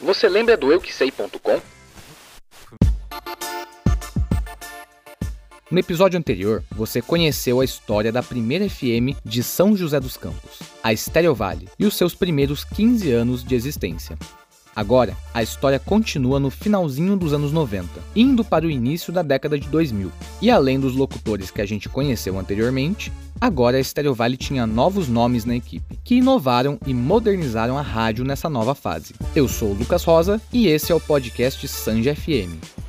Você lembra do euquesei.com? No episódio anterior, você conheceu a história da primeira FM de São José dos Campos, a Estéreo Vale, e os seus primeiros 15 anos de existência. Agora, a história continua no finalzinho dos anos 90, indo para o início da década de 2000. E além dos locutores que a gente conheceu anteriormente, agora a Stereo Valley tinha novos nomes na equipe, que inovaram e modernizaram a rádio nessa nova fase. Eu sou o Lucas Rosa e esse é o podcast Sanja FM.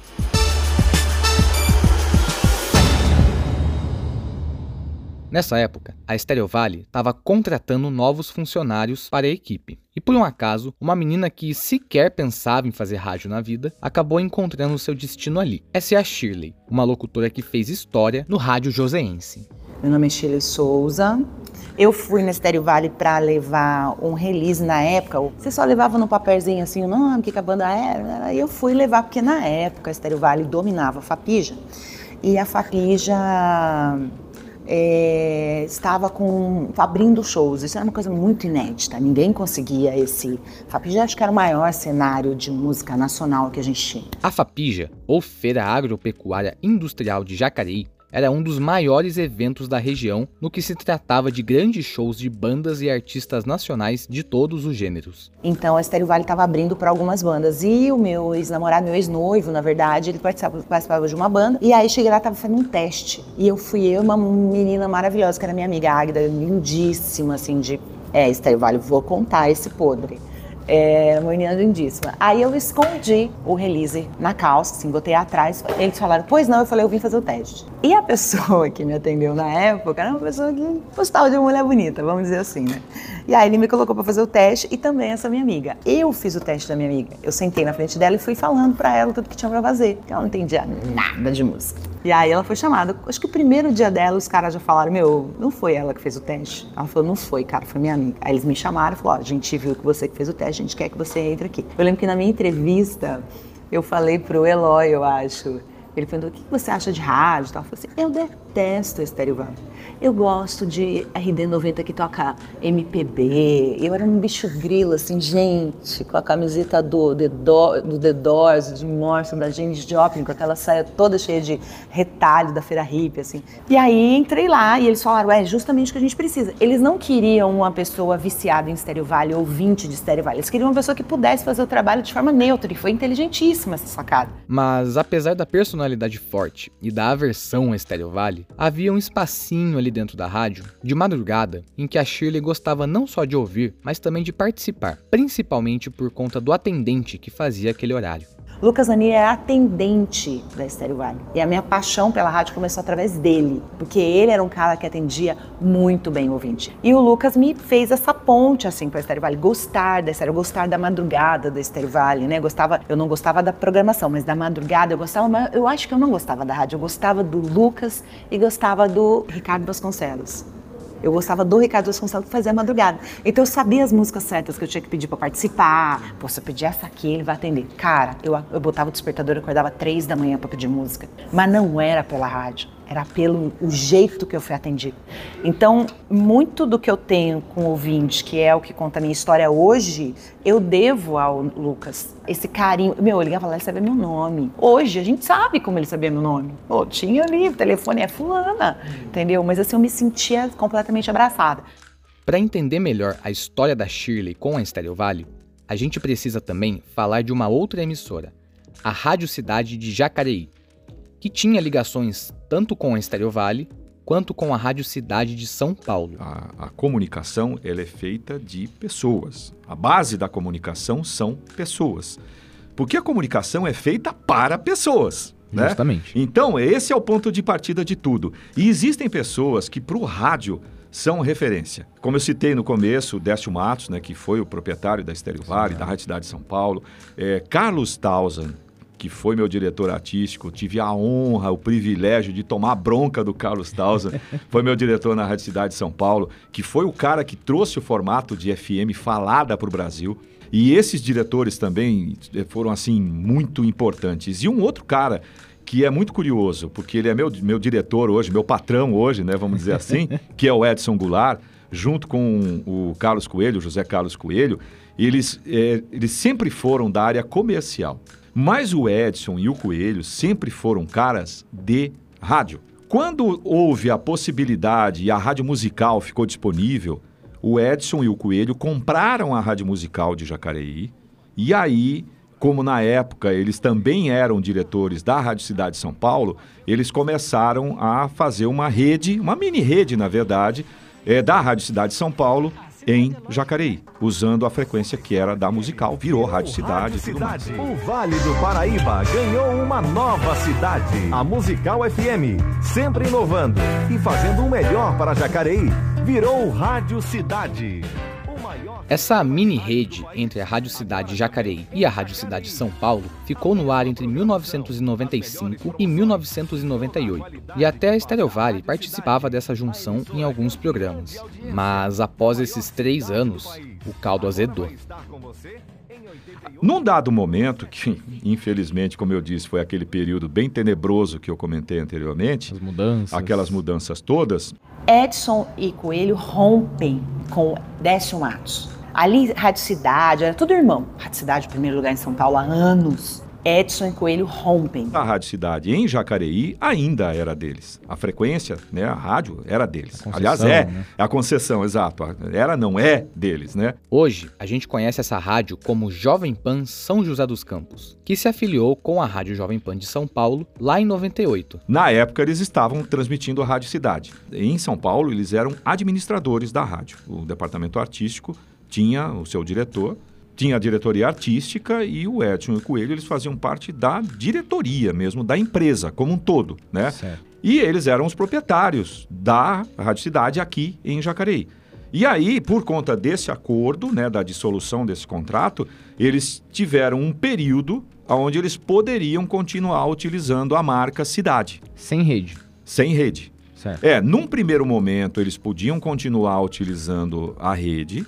Nessa época, a Stereo Valley estava contratando novos funcionários para a equipe. E por um acaso, uma menina que sequer pensava em fazer rádio na vida acabou encontrando seu destino ali. Essa é a Shirley, uma locutora que fez história no rádio joseense. Meu nome é Shirley Souza. Eu fui na Stereo Valley para levar um release na época. Você só levava no papelzinho assim o nome, que, que a banda era. E eu fui levar, porque na época a Stereo Valley dominava a Fapija. E a Fapija é, estava com abrindo shows. Isso era uma coisa muito inédita. Ninguém conseguia esse. Fapija acho que era o maior cenário de música nacional que a gente tinha. A Fapija, ou Feira Agropecuária Industrial de Jacareí, era um dos maiores eventos da região no que se tratava de grandes shows de bandas e artistas nacionais de todos os gêneros. Então a Estéreo Vale estava abrindo para algumas bandas. E o meu ex-namorado, meu ex-noivo, na verdade, ele participava, participava, de uma banda. E aí cheguei lá estava fazendo um teste. E eu fui eu uma menina maravilhosa que era minha amiga Águida, lindíssima assim de é, Estéreo Vale, vou contar esse podre é, uma menina lindíssima. Aí eu escondi o release na calça, assim, botei atrás. Eles falaram, pois não, eu falei, eu vim fazer o teste. E a pessoa que me atendeu na época era uma pessoa que gostava de uma mulher bonita, vamos dizer assim, né? E aí ele me colocou para fazer o teste e também essa minha amiga. Eu fiz o teste da minha amiga. Eu sentei na frente dela e fui falando para ela tudo que tinha para fazer. Ela não entendia nada de música. E aí ela foi chamada. Acho que o primeiro dia dela, os caras já falaram: Meu, não foi ela que fez o teste. Ela falou: Não foi, cara, foi minha amiga. Aí eles me chamaram e falaram: Ó, a gente viu que você que fez o teste, a gente quer que você entre aqui. Eu lembro que na minha entrevista, eu falei pro Eloy, eu acho. Ele perguntou: O que você acha de rádio? Eu falei assim: Eu detesto Estéreo Vale. Eu gosto de RD90 que toca MPB. Eu era um bicho grilo, assim, gente, com a camiseta do The, Do, do The Doors, de Morrison, da James Joplin, com aquela saia toda cheia de retalho da feira hippie, assim. E aí entrei lá e eles falaram, é justamente o que a gente precisa. Eles não queriam uma pessoa viciada em Stereo Valley, ouvinte de Stereo Valley. Eles queriam uma pessoa que pudesse fazer o trabalho de forma neutra. E foi inteligentíssima essa sacada. Mas apesar da personalidade forte e da aversão a Stereo Valley, havia um espacinho ali ali dentro da rádio, de madrugada, em que a Shirley gostava não só de ouvir, mas também de participar, principalmente por conta do atendente que fazia aquele horário. Lucas Nani é atendente da Estéreo Vale. E a minha paixão pela rádio começou através dele, porque ele era um cara que atendia muito bem o ouvinte. E o Lucas me fez essa ponte assim para a Estéreo Vale, gostar da Estéreo, gostar da madrugada da Estéreo Vale, né? Gostava, eu não gostava da programação, mas da madrugada eu gostava, mas eu acho que eu não gostava da rádio, eu gostava do Lucas e gostava do Ricardo Vasconcelos. Eu gostava do Ricardo Vasconcelos fazer a madrugada. Então eu sabia as músicas certas que eu tinha que pedir para participar. Pô, se eu pedir essa aqui, ele vai atender. Cara, eu, eu botava o despertador e acordava três da manhã para pedir música. Mas não era pela rádio era pelo o jeito que eu fui atendido. Então, muito do que eu tenho com o ouvinte, que é o que conta a minha história hoje, eu devo ao Lucas. Esse carinho. Meu, eu ligava lá, ele sabia meu nome. Hoje, a gente sabe como ele sabia meu nome. Pô, tinha ali, o telefone é fulana, entendeu? Mas assim, eu me sentia completamente abraçada. Para entender melhor a história da Shirley com a Estéreo Vale, a gente precisa também falar de uma outra emissora, a Rádio Cidade de Jacareí, que tinha ligações tanto com a Estéreo Vale quanto com a Rádio Cidade de São Paulo. A, a, comunicação ela é feita de pessoas. A base da comunicação são pessoas. Porque a comunicação é feita para pessoas. Né? Justamente. Então, esse é o ponto de partida de tudo. E existem pessoas que, para o rádio, são referência. Como eu citei no começo, Décio Matos, né, que foi o proprietário da Estéreo Vale, da Rádio Cidade de São Paulo, é, Carlos Tausan, que foi meu diretor artístico, tive a honra, o privilégio de tomar bronca do Carlos Tausa, foi meu diretor na Rádio Cidade de São Paulo, que foi o cara que trouxe o formato de FM falada para o Brasil. E esses diretores também eh, foram, assim, muito importantes. E um outro cara que é muito curioso, porque ele é meu, meu diretor hoje, meu patrão hoje, né, vamos dizer assim, que é o Edson Goulart. junto com o Carlos Coelho, José Carlos Coelho, eles, é, eles sempre foram da área comercial. Mas o Edson e o Coelho sempre foram caras de rádio. Quando houve a possibilidade e a rádio musical ficou disponível, o Edson e o Coelho compraram a rádio musical de Jacareí e aí como na época eles também eram diretores da Rádio Cidade de São Paulo, eles começaram a fazer uma rede, uma mini rede, na verdade, é, da Rádio Cidade de São Paulo em Jacareí, usando a frequência que era da musical, virou Rádio Cidade. Cidade. O Vale do Paraíba ganhou uma nova cidade, a Musical FM, sempre inovando e fazendo o melhor para Jacareí, virou Rádio Cidade. Essa mini rede entre a Rádio Cidade Jacareí e a Rádio Cidade São Paulo ficou no ar entre 1995 e 1998, e até a Stereo Vale participava dessa junção em alguns programas. Mas após esses três anos, o caldo azedou. Num dado momento, que infelizmente, como eu disse, foi aquele período bem tenebroso que eu comentei anteriormente, As mudanças. aquelas mudanças todas, Edson e Coelho rompem com Décio Matos. Ali, Rádio Cidade, era tudo irmão. Rádio Cidade, primeiro lugar em São Paulo há anos. Edson e Coelho rompem. a Rádio Cidade em Jacareí ainda era deles. A frequência, né, a rádio era deles. Aliás, é né? a concessão, exato. Era não é deles, né? Hoje, a gente conhece essa rádio como Jovem Pan São José dos Campos, que se afiliou com a Rádio Jovem Pan de São Paulo lá em 98. Na época, eles estavam transmitindo a Rádio Cidade. Em São Paulo, eles eram administradores da rádio. O departamento artístico tinha o seu diretor, tinha a diretoria artística e o Edson e o Coelho, eles faziam parte da diretoria mesmo, da empresa como um todo, né? Certo. E eles eram os proprietários da Rádio Cidade aqui em Jacareí. E aí, por conta desse acordo, né, da dissolução desse contrato, eles tiveram um período onde eles poderiam continuar utilizando a marca Cidade, Sem rede. sem rede. Certo. É, num primeiro momento eles podiam continuar utilizando a rede,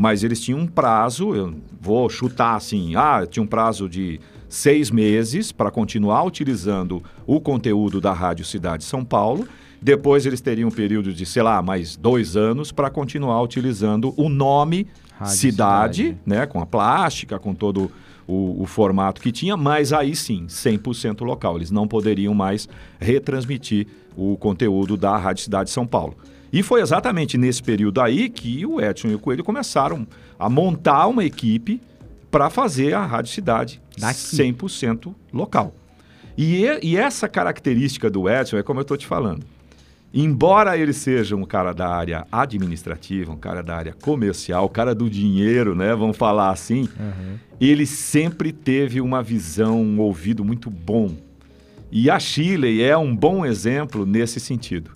mas eles tinham um prazo, eu vou chutar assim, ah, tinha um prazo de seis meses para continuar utilizando o conteúdo da Rádio Cidade São Paulo. Depois eles teriam um período de, sei lá, mais dois anos para continuar utilizando o nome Rádio Cidade, Cidade. né, com a plástica, com todo o, o formato que tinha, mas aí sim, 100% local. Eles não poderiam mais retransmitir o conteúdo da Rádio Cidade de São Paulo. E foi exatamente nesse período aí que o Edson e o Coelho começaram a montar uma equipe para fazer a Rádio Cidade Daqui. 100% local. E, e- essa característica do Edson é como eu estou te falando. Embora ele seja um cara da área administrativa, um cara da área comercial, um cara do dinheiro, né? Vamos falar assim. Ele sempre teve uma visão, um ouvido muito bom. E a Shirley é um bom exemplo nesse sentido.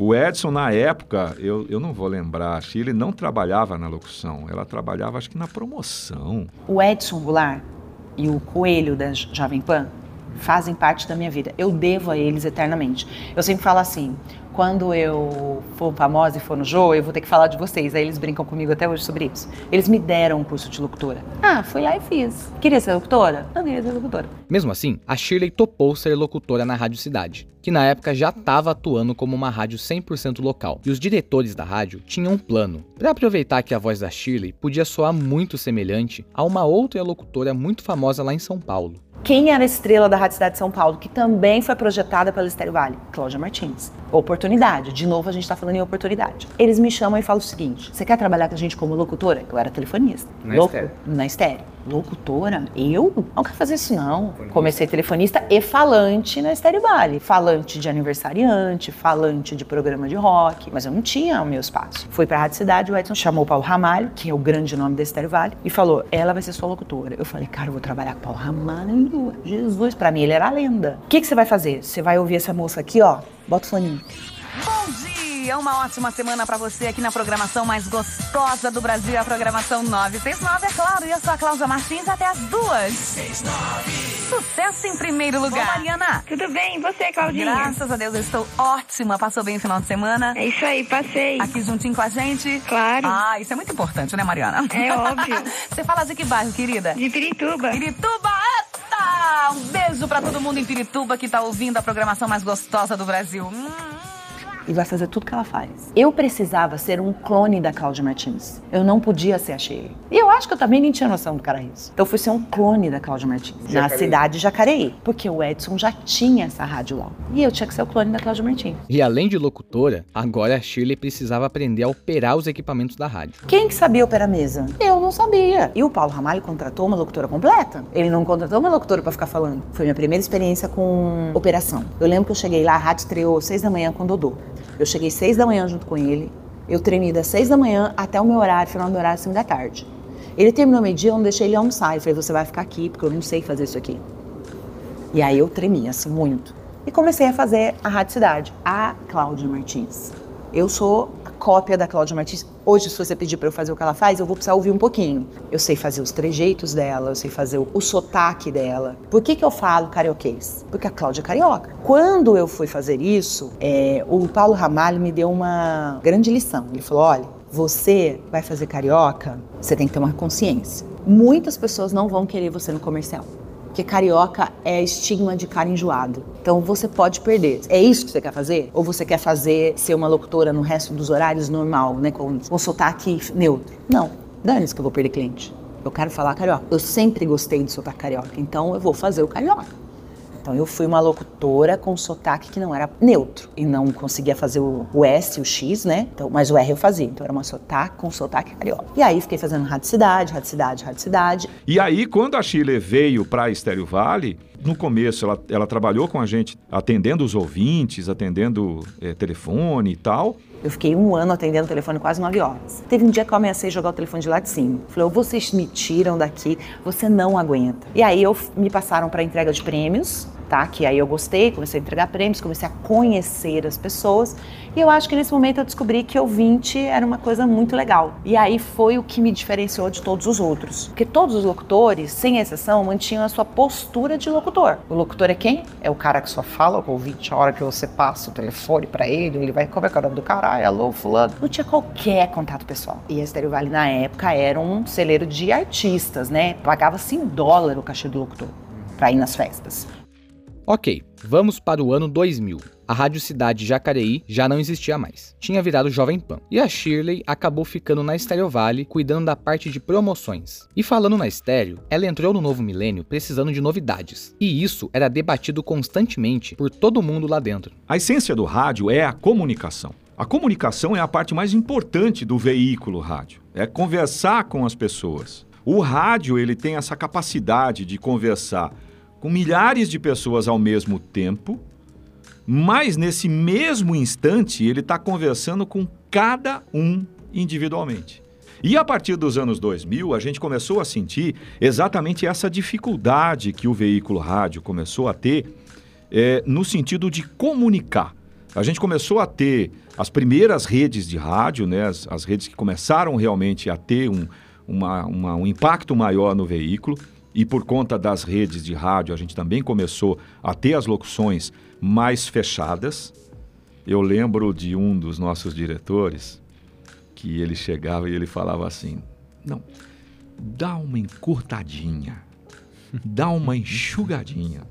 O Edson, na época, eu, eu não vou lembrar, Shirley não trabalhava na locução, ela trabalhava acho que na promoção. O Edson Goulart e o Coelho da Jovem Pan fazem parte da minha vida. Eu devo a eles eternamente. Eu sempre falo assim, quando eu for famosa e for no show, eu vou ter que falar de vocês. Aí eles brincam comigo até hoje sobre isso. Eles me deram um curso de locutora. Ah, fui lá e fiz. Queria ser locutora? Não queria ser locutora. Mesmo assim, a Shirley topou ser locutora na Rádio Cidade, que na época já estava atuando como uma rádio 100% local. E os diretores da rádio tinham um plano para aproveitar que a voz da Shirley podia soar muito semelhante a uma outra locutora muito famosa lá em São Paulo. Quem era a estrela da Rádio Cidade de São Paulo, que também foi projetada pela Estéreo Vale? Cláudia Martins. Oportunidade. De novo, a gente está falando em oportunidade. Eles me chamam e falam o seguinte: você quer trabalhar com a gente como locutora? Eu era telefonista. Na Locu- Estéreo. Na estéreo. Locutora? Eu? Não quero fazer isso, não. Comecei telefonista e falante na Estéreo Vale. Falante de aniversariante, falante de programa de rock. Mas eu não tinha o meu espaço. Fui pra Rádio Cidade, o Edson chamou o Paulo Ramalho, que é o grande nome da Estéreo Vale, e falou: ela vai ser sua locutora. Eu falei, cara, eu vou trabalhar com o Paulo Ramalho. Jesus, pra mim ele era a lenda. O que, que você vai fazer? Você vai ouvir essa moça aqui, ó. Bota o foninho. Bom dia, uma ótima semana pra você aqui na programação mais gostosa do Brasil, a programação 969, é claro. E eu sou a Cláudia Martins até as duas. Sucesso em primeiro lugar. Bom, Mariana, Tudo bem, e você, Claudinha? graças a Deus eu estou ótima. Passou bem o final de semana? É isso aí, passei. Aqui juntinho com a gente? Claro. Ah, isso é muito importante, né, Mariana? É óbvio. Você fala de que bairro, querida? De Pirituba. Pirituba, eita! Um beijo pra todo mundo em Pirituba que tá ouvindo a programação mais gostosa do Brasil. Hum. E vai fazer tudo que ela faz. Eu precisava ser um clone da Cláudia Martins. Eu não podia ser a Shirley. E eu acho que eu também nem tinha noção do que era isso. Então eu fui ser um clone da Cláudia Martins, na cidade de Jacareí, porque o Edson já tinha essa rádio lá. E eu tinha que ser o clone da Cláudia Martins. E além de locutora, agora a Shirley precisava aprender a operar os equipamentos da rádio. Quem que sabia operar mesa? Eu não sabia. E o Paulo Ramalho contratou uma locutora completa. Ele não contratou uma locutora pra ficar falando. Foi minha primeira experiência com operação. Eu lembro que eu cheguei lá, a rádio estreou seis da manhã com o Dodô. Eu cheguei seis da manhã junto com ele. Eu tremi das seis da manhã até o meu horário, final do horário, cinco da tarde. Ele terminou meio-dia, eu não deixei ele almoçar. Eu falei, você vai ficar aqui, porque eu não sei fazer isso aqui. E aí eu tremi, assim, muito. E comecei a fazer a Rádio Cidade, a Cláudia Martins. Eu sou a cópia da Cláudia Martins. Hoje, se você pedir para eu fazer o que ela faz, eu vou precisar ouvir um pouquinho. Eu sei fazer os trejeitos dela, eu sei fazer o, o sotaque dela. Por que, que eu falo carioquês? Porque a Cláudia é carioca. Quando eu fui fazer isso, é, o Paulo Ramalho me deu uma grande lição. Ele falou: olha, você vai fazer carioca, você tem que ter uma consciência. Muitas pessoas não vão querer você no comercial. Porque carioca é estigma de cara enjoado. Então você pode perder. É isso que você quer fazer? Ou você quer fazer ser uma locutora no resto dos horários normal, né? Com, com sotaque neutro? Não. Dane-se que eu vou perder cliente. Eu quero falar carioca. Eu sempre gostei de sotaque carioca, então eu vou fazer o carioca. Então eu fui uma locutora com sotaque que não era neutro e não conseguia fazer o, o S, o X, né? Então, mas o R eu fazia. Então era uma sotaque com sotaque carioca. E aí fiquei fazendo rádio cidade, rádio cidade, rádio cidade. E aí, quando a Chile veio para Estéreo Vale, no começo ela, ela trabalhou com a gente atendendo os ouvintes, atendendo eh, telefone e tal. Eu fiquei um ano atendendo o telefone quase nove horas. Teve um dia que eu ameacei jogar o telefone de lá de cima. Falei, vocês me tiram daqui, você não aguenta. E aí eu me passaram para entrega de prêmios, tá? Que aí eu gostei, comecei a entregar prêmios, comecei a conhecer as pessoas. E eu acho que nesse momento eu descobri que ouvinte era uma coisa muito legal. E aí foi o que me diferenciou de todos os outros. Porque todos os locutores, sem exceção, mantinham a sua postura de locutor. O locutor é quem? É o cara que só fala com o ouvinte a hora que você passa o telefone para ele, ele vai, como é que é o nome do cara? Ah, alô, fulano. Não tinha qualquer contato pessoal. E a Estéreo Vale, na época, era um celeiro de artistas, né? Pagava-se em dólar o cachê do locutor pra ir nas festas. Ok, vamos para o ano 2000. A Rádio Cidade Jacareí já não existia mais. Tinha virado Jovem Pan. E a Shirley acabou ficando na Estéreo Vale, cuidando da parte de promoções. E falando na estéreo, ela entrou no novo milênio precisando de novidades. E isso era debatido constantemente por todo mundo lá dentro. A essência do rádio é a comunicação. A comunicação é a parte mais importante do veículo rádio. É conversar com as pessoas. O rádio ele tem essa capacidade de conversar com milhares de pessoas ao mesmo tempo, mas nesse mesmo instante ele está conversando com cada um individualmente. E a partir dos anos 2000, a gente começou a sentir exatamente essa dificuldade que o veículo rádio começou a ter é, no sentido de comunicar. A gente começou a ter as primeiras redes de rádio, né, as, as redes que começaram realmente a ter um, uma, uma, um impacto maior no veículo e por conta das redes de rádio, a gente também começou a ter as locuções mais fechadas. Eu lembro de um dos nossos diretores que ele chegava e ele falava assim: "Não, dá uma encurtadinha, dá uma enxugadinha.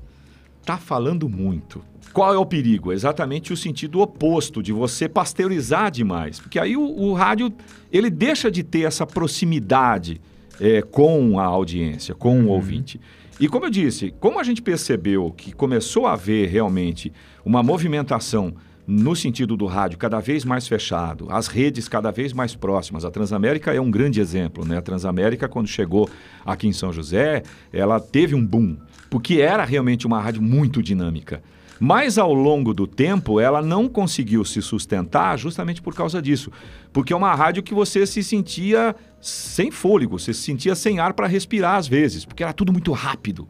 Tá falando muito." Qual é o perigo? Exatamente o sentido oposto de você pasteurizar demais, porque aí o, o rádio ele deixa de ter essa proximidade é, com a audiência, com o ouvinte. E como eu disse, como a gente percebeu que começou a haver realmente uma movimentação no sentido do rádio cada vez mais fechado, as redes cada vez mais próximas. A Transamérica é um grande exemplo, né? A Transamérica, quando chegou aqui em São José, ela teve um boom, porque era realmente uma rádio muito dinâmica. Mas ao longo do tempo, ela não conseguiu se sustentar justamente por causa disso. Porque é uma rádio que você se sentia sem fôlego, você se sentia sem ar para respirar às vezes, porque era tudo muito rápido.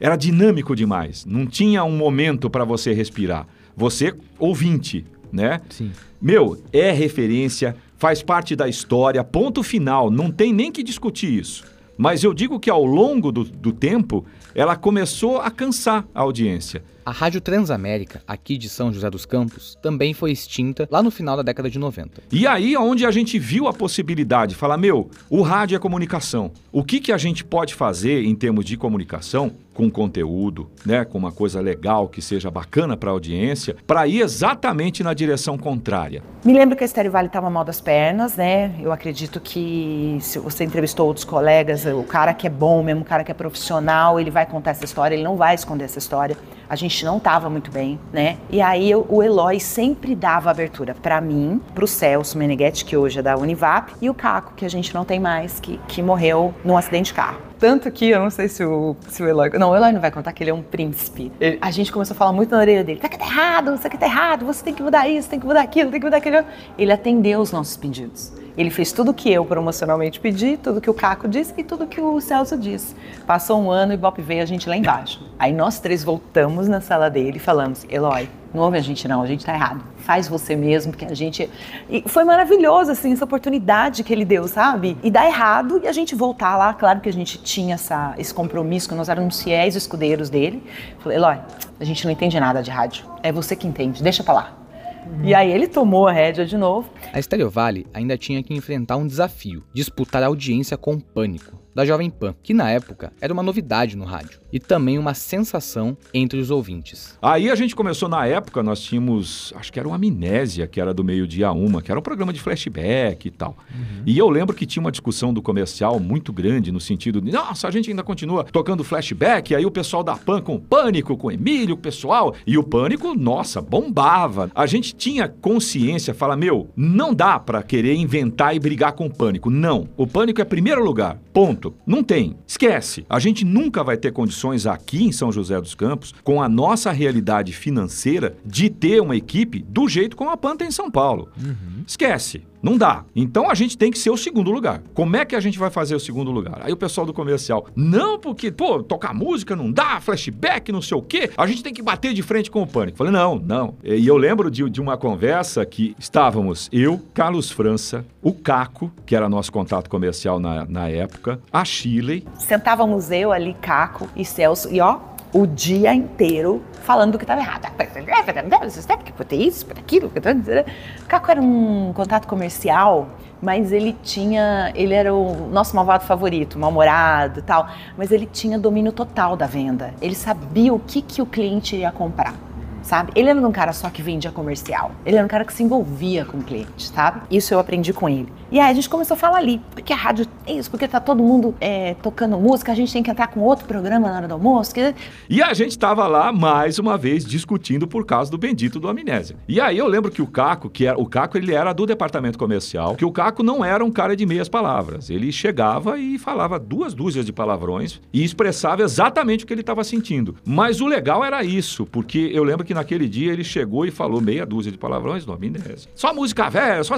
Era dinâmico demais. Não tinha um momento para você respirar. Você, ouvinte, né? Sim. Meu, é referência, faz parte da história, ponto final. Não tem nem que discutir isso. Mas eu digo que ao longo do, do tempo, ela começou a cansar a audiência. A Rádio Transamérica, aqui de São José dos Campos, também foi extinta lá no final da década de 90. E aí é onde a gente viu a possibilidade, falar, meu, o rádio é comunicação. O que, que a gente pode fazer em termos de comunicação com conteúdo, né, com uma coisa legal que seja bacana para a audiência, para ir exatamente na direção contrária. Me lembro que a Estéreo Vale estava mal das pernas, né? Eu acredito que se você entrevistou outros colegas, o cara que é bom mesmo, o cara que é profissional, ele vai contar essa história, ele não vai esconder essa história. A gente não estava muito bem, né? E aí eu, o Eloy sempre dava abertura para mim, para o Celso Meneghetti, que hoje é da Univap, e o Caco, que a gente não tem mais, que, que morreu num acidente de carro. Tanto que, eu não sei se o, se o Eloy. Não, o Eloy não vai contar que ele é um príncipe. Ele- a gente começou a falar muito na orelha dele: tá, tá errado, isso aqui tá errado, você tem que mudar isso, tem que mudar aquilo, tem que mudar aquilo. Ele atendeu os nossos pedidos. Ele fez tudo que eu promocionalmente pedi, tudo que o Caco disse e tudo que o Celso disse. Passou um ano e Bop veio a gente lá embaixo. Aí nós três voltamos na sala dele e falamos: Eloy, não ouve a gente não, a gente tá errado. Faz você mesmo, porque a gente. E foi maravilhoso, assim, essa oportunidade que ele deu, sabe? E dá errado e a gente voltar lá. Claro que a gente tinha essa, esse compromisso, que nós éramos fiéis escudeiros dele. Falei, Eloy, a gente não entende nada de rádio. É você que entende, deixa pra lá. E aí ele tomou a rédea de novo. A Stereo Vale ainda tinha que enfrentar um desafio: disputar a audiência com o Pânico, da Jovem Pan, que na época era uma novidade no rádio e também uma sensação entre os ouvintes. Aí a gente começou na época, nós tínhamos, acho que era uma Amnésia, que era do meio-dia a uma, que era um programa de flashback e tal. E eu lembro que tinha uma discussão do comercial muito grande, no sentido de, nossa, a gente ainda continua tocando flashback, aí o pessoal da PAN com o Pânico, com o Emílio, o pessoal, e o Pânico, nossa, bombava. A gente tinha consciência, fala, meu, não dá pra querer inventar e brigar com o Pânico. Não. O Pânico é primeiro lugar. Ponto. Não tem. Esquece. A gente nunca vai ter condições aqui em São José dos Campos, com a nossa realidade financeira, de ter uma equipe do jeito como a PAN tem em São Paulo. Esquece. Não dá. Então a gente tem que ser o segundo lugar. Como é que a gente vai fazer o segundo lugar? Aí o pessoal do comercial, não, porque, pô, tocar música não dá, flashback, não sei o quê, a gente tem que bater de frente com o pânico. Falei, não, não. E eu lembro de, de uma conversa que estávamos eu, Carlos França, o Caco, que era nosso contato comercial na, na época, a Shirley, Sentávamos eu ali, Caco e Celso, e ó, o dia inteiro falando do que estava errado. Você tem que ter isso, por aquilo. Caco era um contato comercial, mas ele tinha. Ele era o nosso malvado favorito, mal-humorado tal. Mas ele tinha domínio total da venda. Ele sabia o que, que o cliente ia comprar. Sabe? Ele era um cara só que vendia comercial. Ele era um cara que se envolvia com o cliente, sabe? Isso eu aprendi com ele. E aí a gente começou a falar ali, porque a rádio é isso, porque tá todo mundo é, tocando música, a gente tem que entrar com outro programa na hora do almoço. Que... E a gente estava lá mais uma vez discutindo por causa do bendito do amnésia. E aí eu lembro que o Caco, que era o Caco, ele era do departamento comercial, que o Caco não era um cara de meias palavras. Ele chegava e falava duas dúzias de palavrões e expressava exatamente o que ele estava sentindo. Mas o legal era isso, porque eu lembro que naquele dia ele chegou e falou meia dúzia de palavrões no amnésia. Só música velha, só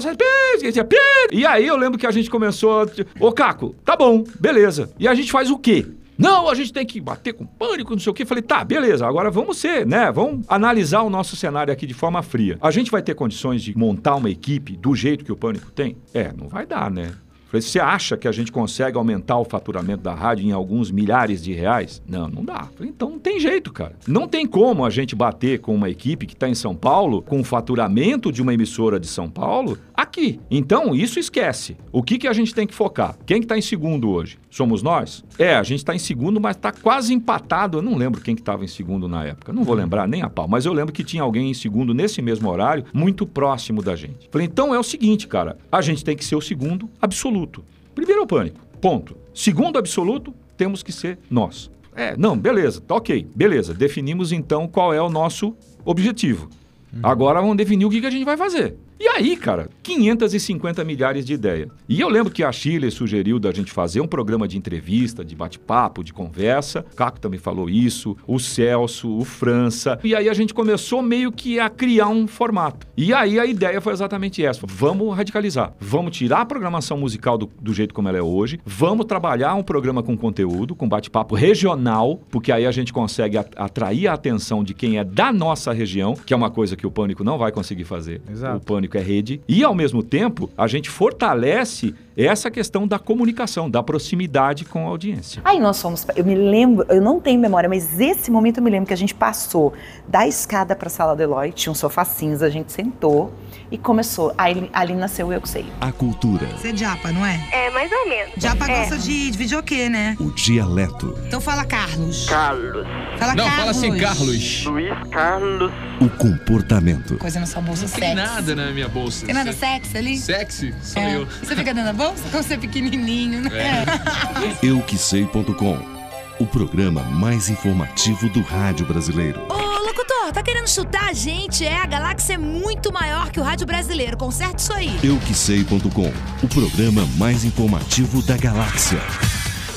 e aí eu lembro que a gente começou, ô Caco, tá bom, beleza. E a gente faz o quê? Não, a gente tem que bater com pânico, não sei o quê. Falei, tá, beleza, agora vamos ser, né? Vamos analisar o nosso cenário aqui de forma fria. A gente vai ter condições de montar uma equipe do jeito que o pânico tem? É, não vai dar, né? Falei, você acha que a gente consegue aumentar o faturamento da rádio em alguns milhares de reais? Não, não dá. Falei, então não tem jeito, cara. Não tem como a gente bater com uma equipe que está em São Paulo, com o faturamento de uma emissora de São Paulo, aqui. Então, isso esquece. O que, que a gente tem que focar? Quem que está em segundo hoje? Somos nós? É, a gente está em segundo, mas está quase empatado. Eu não lembro quem que estava em segundo na época. Não vou lembrar nem a pau, mas eu lembro que tinha alguém em segundo nesse mesmo horário, muito próximo da gente. Falei, então é o seguinte, cara. A gente tem que ser o segundo absoluto. Primeiro é o pânico. Ponto. Segundo absoluto, temos que ser nós. É, não, beleza, tá ok, beleza. Definimos então qual é o nosso objetivo. Agora vamos definir o que, que a gente vai fazer. E aí, cara, 550 milhares de ideias. E eu lembro que a Chile sugeriu da gente fazer um programa de entrevista, de bate-papo, de conversa. Caco também falou isso, o Celso, o França. E aí a gente começou meio que a criar um formato. E aí a ideia foi exatamente essa: vamos radicalizar. Vamos tirar a programação musical do, do jeito como ela é hoje. Vamos trabalhar um programa com conteúdo, com bate-papo regional, porque aí a gente consegue atrair a atenção de quem é da nossa região, que é uma coisa que o Pânico não vai conseguir fazer. Exato. O Pânico pânico é rede, e ao mesmo tempo a gente fortalece essa questão da comunicação, da proximidade com a audiência. Aí nós fomos, eu me lembro, eu não tenho memória, mas esse momento eu me lembro que a gente passou da escada para a sala do Eloy, tinha um sofá cinza, a gente sentou e começou. Aí ali nasceu o Eu Que Sei. A cultura, Você é japa, não é? É, mais ou menos. Japa É. gosta de, de videokê, né? o dialeto, Então fala Carlos. Carlos. Fala Não, Carlos. fala assim, Carlos. Luiz Carlos. o comportamento, Coisa na sua bolsa Não sexy. tem nada na minha bolsa. Tem nada sexy ali? Sexy? Sou É. eu. Você fica dentro da bolsa? Como você é pequenininho, né? euquesei.com, o programa mais informativo do rádio brasileiro. Ô, locutor, tá querendo chutar a gente? É, a galáxia é muito maior que o rádio brasileiro. Conserta isso aí. euquesei.com, o programa mais informativo da galáxia.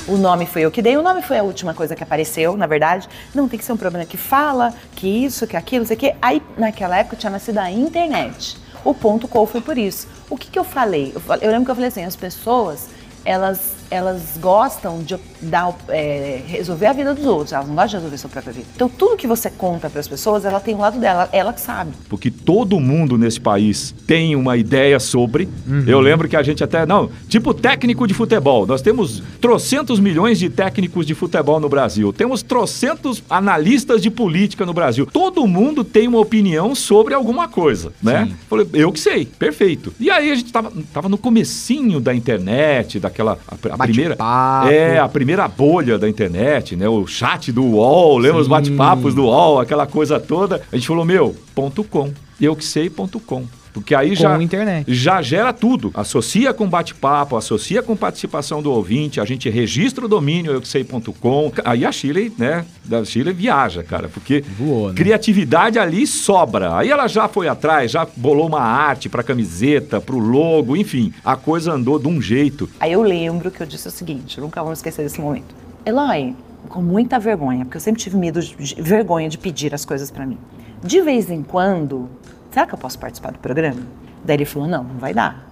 O nome foi eu que dei, o nome foi a última coisa que apareceu, na verdade. Não tem que ser um programa que fala, que isso, que aquilo, não sei o quê. Aí, naquela época, tinha nascido a internet. O ponto com foi por isso. O que, que eu falei? Eu, eu lembro que eu falei assim, as pessoas, elas, elas gostam de dar, é, resolver a vida dos outros, elas não gostam de resolver a sua própria vida. Então, tudo que você conta para as pessoas, ela tem o lado dela, ela que sabe. Porque todo mundo nesse país tem uma ideia sobre. Eu lembro que a gente até. Não, tipo técnico de futebol. Nós temos trocentos milhões de técnicos de futebol no Brasil. Temos trocentos analistas de política no Brasil. Todo mundo tem uma opinião sobre alguma coisa, né? Falei, eu que sei, perfeito. E aí a gente tava, tava no comecinho da internet, daquela. A, a primeira. Bate-papo. É, a primeira bolha da internet, né? O chat do UOL, lembra os Sim. bate-papos do UOL, aquela coisa toda. A gente falou, meu, ponto .com, eu que sei, ponto .com. Porque aí Com já, internet. já gera tudo. Associa com bate-papo, associa com participação do ouvinte, a gente registra o domínio eu que sei.com. Aí a Chile, né, da Chile viaja, cara, porque Voou, né? criatividade ali sobra. Aí ela já foi atrás, já bolou uma arte pra camiseta, pro logo, enfim. A coisa andou de um jeito. Aí eu lembro que eu disse o seguinte, nunca me esquecer desse momento. Eloy, com muita vergonha, porque eu sempre tive medo, de, de- vergonha de pedir as coisas pra mim. De vez em quando, será que eu posso participar do programa? Daí ele falou, não, não vai dar.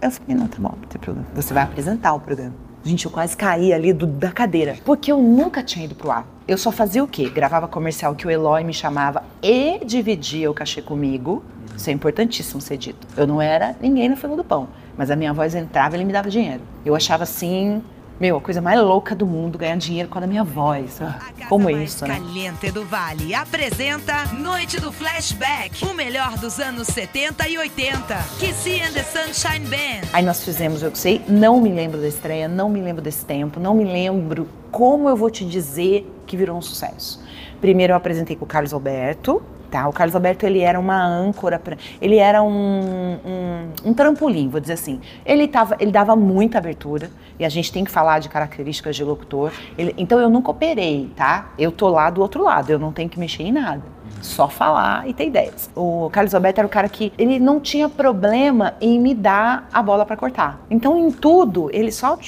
Eu falei, não, tá bom, não tem problema. Você vai apresentar o programa. Gente, eu quase caí ali do- da cadeira, porque eu nunca tinha ido pro ar. Eu só fazia o quê? Gravava comercial que o Eloy me chamava e dividia o cachê comigo. Isso é importantíssimo ser dito. Eu não era ninguém na fila do pão, mas a minha voz entrava e ele me dava dinheiro. Eu achava assim, meu, a coisa mais louca do mundo, ganhar dinheiro com a minha voz. Ah, Como isso, né? Caliente do Vale apresenta Noite do Flashback, o melhor dos anos 70 e 80. Kissy and the Sunshine Band. Aí nós fizemos, eu sei, não me lembro da estreia, não me lembro desse tempo, não me lembro como eu vou te dizer que virou um sucesso. Primeiro eu apresentei com o Carlos Alberto, tá? O Carlos Alberto, ele era uma âncora, pra, ele era um, um, um trampolim, vou dizer assim. Ele, tava, ele dava muita abertura, e a gente tem que falar de características de locutor. Ele- então eu nunca operei, tá? Eu tô lá do outro lado, eu não tenho que mexer em nada. Só falar e ter ideias. O Carlos Alberto era o cara que ele não tinha problema em me dar a bola para cortar. Então em tudo ele só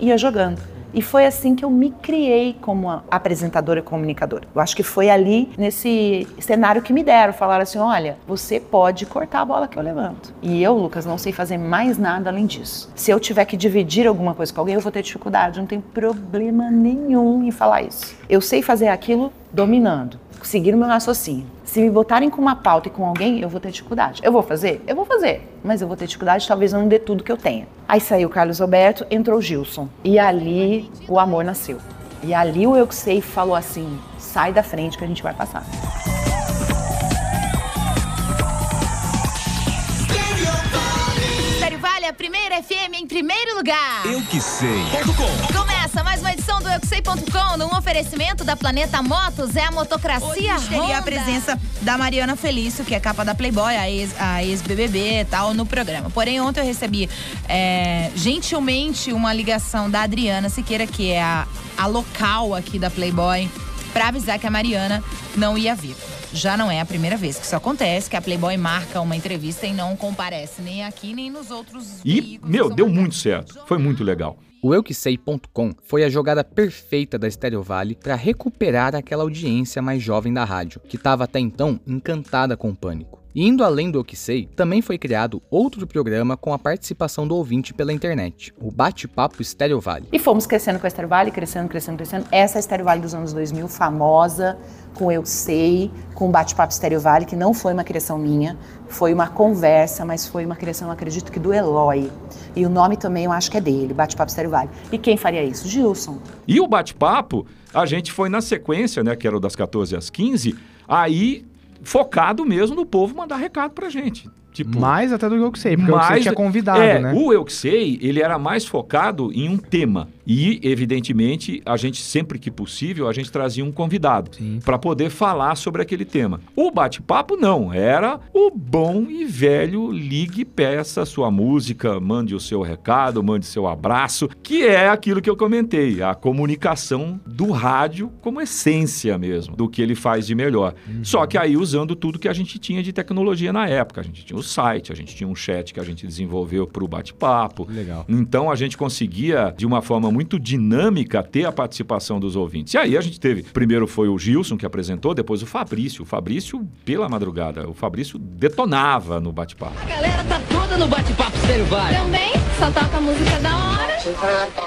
ia jogando. E foi assim que eu me criei como apresentadora e comunicadora. Eu acho que foi ali nesse cenário que me deram, falaram assim: "Olha, você pode cortar a bola que eu levanto". E eu, Lucas, não sei fazer mais nada além disso. Se eu tiver que dividir alguma coisa com alguém, eu vou ter dificuldade, não tem problema nenhum em falar isso. Eu sei fazer aquilo dominando seguir o meu raciocínio. Se me botarem com uma pauta e com alguém, eu vou ter dificuldade. Eu vou fazer? Eu vou fazer. Mas eu vou ter dificuldade, talvez eu não dê tudo que eu tenha. Aí saiu o Carlos Alberto, entrou o Gilson. E ali o amor nasceu. E ali o Eu Que Sei falou assim, sai da frente que a gente vai passar. Sério Vale, a primeira FM em primeiro lugar. Eu que sei. Começa mais uma edição do EuQuesei.com num oferecimento da Planeta Motos. É a motocracia Hoje teria Honda. a presença da Mariana Felício, que é capa da Playboy, a ex- a ex-BBB e tal, no programa. Porém, ontem eu recebi é, gentilmente uma ligação da Adriana Siqueira, que é a, a local aqui da Playboy, pra avisar que a Mariana não ia vir. Já não é a primeira vez que isso acontece, que a Playboy marca uma entrevista e não comparece nem aqui nem nos outros E, meu, deu muito certo. Foi muito legal. O euquesei.com foi a jogada perfeita da Stereo Valley para recuperar aquela audiência mais jovem da rádio, que estava até então encantada com o pânico. Indo além do Eu Que Sei, também foi criado outro programa com a participação do ouvinte pela internet, o Bate-Papo Estéreo Vale. E fomos crescendo com a Estéreo Vale, crescendo, crescendo, crescendo. Essa é a Estéreo Vale dos anos 2000, famosa, com Eu Sei, com o Bate-Papo Estéreo Vale, que não foi uma criação minha, foi uma conversa, mas foi uma criação, acredito que do Eloy. E o nome também eu acho que é dele, Bate-Papo Estéreo Vale. E quem faria isso? Gilson. E o bate-papo, a gente foi na sequência, né, que era o das 14 às 15, aí focado mesmo no povo mandar recado pra gente. Tipo, Mais até do que eu sei, porque eu mais- tinha convidado, é, né? O Eu Que Sei, ele era mais focado em um tema. E, evidentemente, a gente, sempre que possível, a gente trazia um convidado para poder falar sobre aquele tema. O bate-papo, não. Era o bom e velho ligue, peça sua música, mande o seu recado, mande seu abraço, que é aquilo que eu comentei, a comunicação do rádio como essência mesmo, do que ele faz de melhor. Só que aí usando tudo que a gente tinha de tecnologia na época. A gente tinha o site, a gente tinha um chat que a gente desenvolveu para o bate-papo. Legal. Então a gente conseguia, de uma forma muito dinâmica, ter a participação dos ouvintes. E aí a gente teve, primeiro foi o Gilson que apresentou, depois o Fabrício. O Fabrício, pela madrugada, o Fabrício detonava no bate-papo. A galera tá toda no bate-papo Vale. Também, só toca música da hora.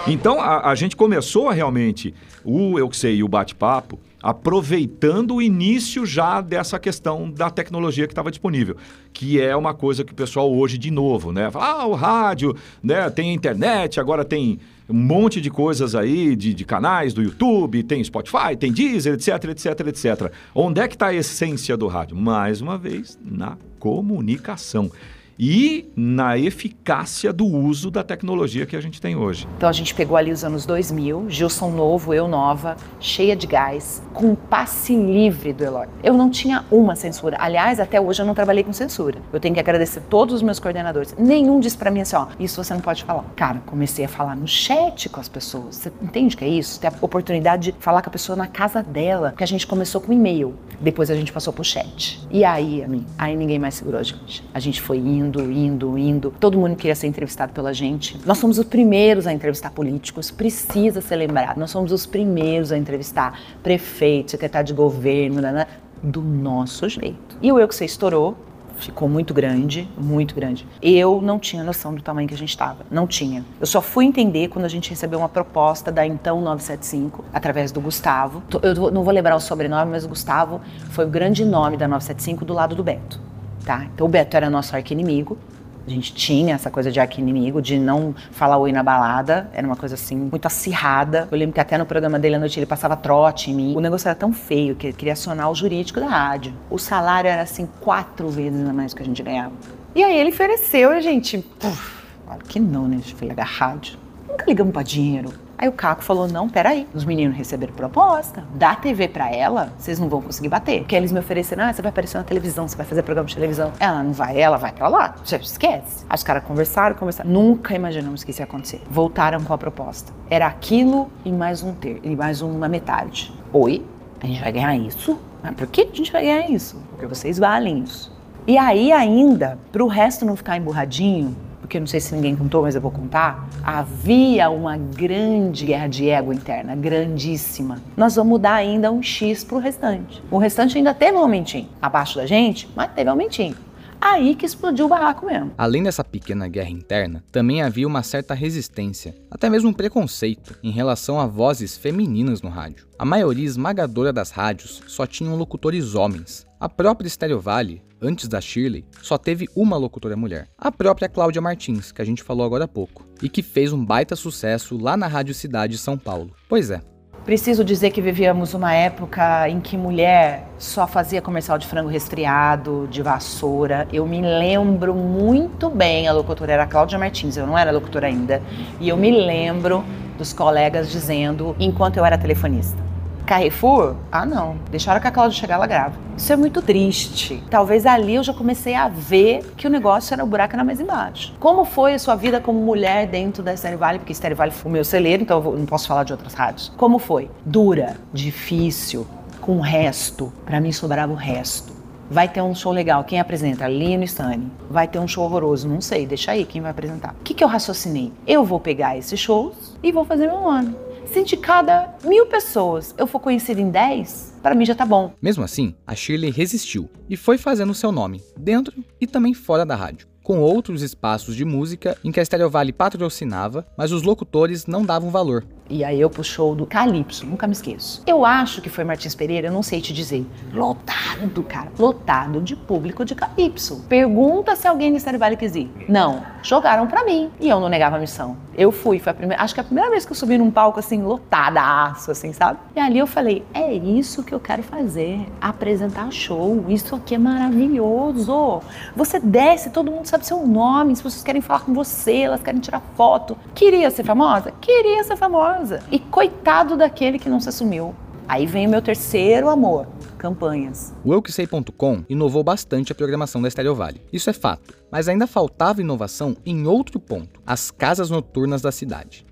Então a, a gente começou a, realmente o Eu Que Sei e o bate-papo aproveitando o início já dessa questão da tecnologia que estava disponível, que é uma coisa que o pessoal hoje de novo, né? Fala, ah, o rádio, né? Tem internet, agora tem um monte de coisas aí, de, de canais do YouTube, tem Spotify, tem Deezer, etc, etc, etc. Onde é que está a essência do rádio? Mais uma vez, na comunicação e na eficácia do uso da tecnologia que a gente tem hoje. Então a gente pegou ali os anos 2000, Gilson novo, eu nova, cheia de gás, com passe livre do Eloy. Eu não tinha uma censura. Aliás, até hoje eu não trabalhei com censura. Eu tenho que agradecer todos os meus coordenadores. Nenhum disse pra mim assim, ó, isso você não pode falar. Cara, comecei a falar no chat com as pessoas. Você entende o que é isso? Ter a oportunidade de falar com a pessoa na casa dela. Porque a gente começou com e-mail, depois a gente passou pro chat. E aí, amigo, aí ninguém mais segurou a gente. A gente foi indo, indo, indo. Todo mundo queria ser entrevistado pela gente. Nós somos os primeiros a entrevistar políticos, precisa ser lembrado. Nós somos os primeiros a entrevistar prefeito, secretário de governo, né, né, do nosso jeito. E o Eu Que Você estourou, ficou muito grande, muito grande. Eu não tinha noção do tamanho que a gente estava, não tinha. Eu só fui entender quando a gente recebeu uma proposta da então 975, através do Gustavo. Eu não vou lembrar o sobrenome, mas o Gustavo foi o grande nome da 975 do lado do Beto tá? Então o Beto era nosso arqui-inimigo. A gente tinha essa coisa de arqui-inimigo, de não falar oi na balada. Era uma coisa assim, muito acirrada. Eu lembro que até no programa dele à noite ele passava trote em mim. O negócio era tão feio que ele queria acionar o jurídico da rádio. O salário era assim, quatro vezes a mais que a gente ganhava. E aí ele ofereceu e a gente. Puf, claro que não, né? A gente foi rádio. Nunca ligamos pra dinheiro. Aí o Caco falou: não, peraí, os meninos receberam proposta, dá TV pra ela, vocês não vão conseguir bater. Porque eles me ofereceram: ah, você vai aparecer na televisão, você vai fazer programa de televisão. Ela não vai, ela vai pra lá. Você esquece. Aí os caras conversaram, conversaram. Nunca imaginamos que isso ia acontecer. Voltaram com a proposta. Era aquilo e mais um ter, e mais uma metade. Oi, a gente vai ganhar isso? Mas por que a gente vai ganhar isso? Porque vocês valem isso. E aí ainda, pro resto não ficar emburradinho, porque eu não sei se ninguém contou, mas eu vou contar, havia uma grande guerra de ego interna, grandíssima. Nós vamos dar ainda um X pro restante. O restante ainda teve um aumentinho. Abaixo da gente, mas teve aumentinho. Aí que explodiu o barraco mesmo. Além dessa pequena guerra interna, também havia uma certa resistência, até mesmo um preconceito, em relação a vozes femininas no rádio. A maioria esmagadora das rádios só tinham locutores homens. A própria Stereo Vale, antes da Shirley, só teve uma locutora mulher. A própria Cláudia Martins, que a gente falou agora há pouco, e que fez um baita sucesso lá na Rádio Cidade de São Paulo. Pois é, Preciso dizer que vivíamos uma época em que mulher só fazia comercial de frango resfriado, de vassoura. Eu me lembro muito bem, a locutora era a Cláudia Martins, eu não era locutora ainda, e eu me lembro dos colegas dizendo, enquanto eu era telefonista. Carrefour? Ah, não. Deixaram que a Cláudia chegar, ela grava. Isso é muito triste. Talvez ali eu já comecei a ver que o negócio era o buraco era mais embaixo. Como foi a sua vida como mulher dentro da Estéreo Vale? Porque Estéreo Vale foi o meu celeiro, então eu não posso falar de outras rádios. Como foi? Dura, difícil, com o resto. Para mim sobrava o resto. Vai ter um show legal. Quem apresenta? Lino Stani. Vai ter um show horroroso? Não sei. Deixa aí quem vai apresentar. O que, que eu raciocinei? Eu vou pegar esses shows e vou fazer meu ano. Se de cada mil pessoas eu for conhecida em 10, para mim já tá bom. Mesmo assim, a Shirley resistiu e foi fazendo seu nome, dentro e também fora da rádio com outros espaços de música em que a Stereo Vale patrocinava, mas os locutores não davam valor. E aí eu pro show do Calypso, nunca me esqueço. Eu acho que foi Martins Pereira, não sei te dizer. Lotado, cara. Lotado de público de Calypso. Pergunta se alguém do Stereo Vale quis ir. Não. Jogaram pra mim. E eu não negava a missão. Eu fui, foi a primeira, acho que a primeira vez que eu subi num palco assim, lotada, aço, assim, sabe? E ali eu falei, é isso que eu quero fazer. Apresentar show. Isso aqui é maravilhoso. Você desce, todo mundo sabe seu nome, as pessoas querem falar com você, elas querem tirar foto. Queria ser famosa? Queria ser famosa. E coitado daquele que não se assumiu. Aí vem o meu terceiro amor, campanhas. O EuQueSei.com inovou bastante a programação da Stereo Vale. Isso é fato. Mas ainda faltava inovação em outro ponto, as casas noturnas da cidade.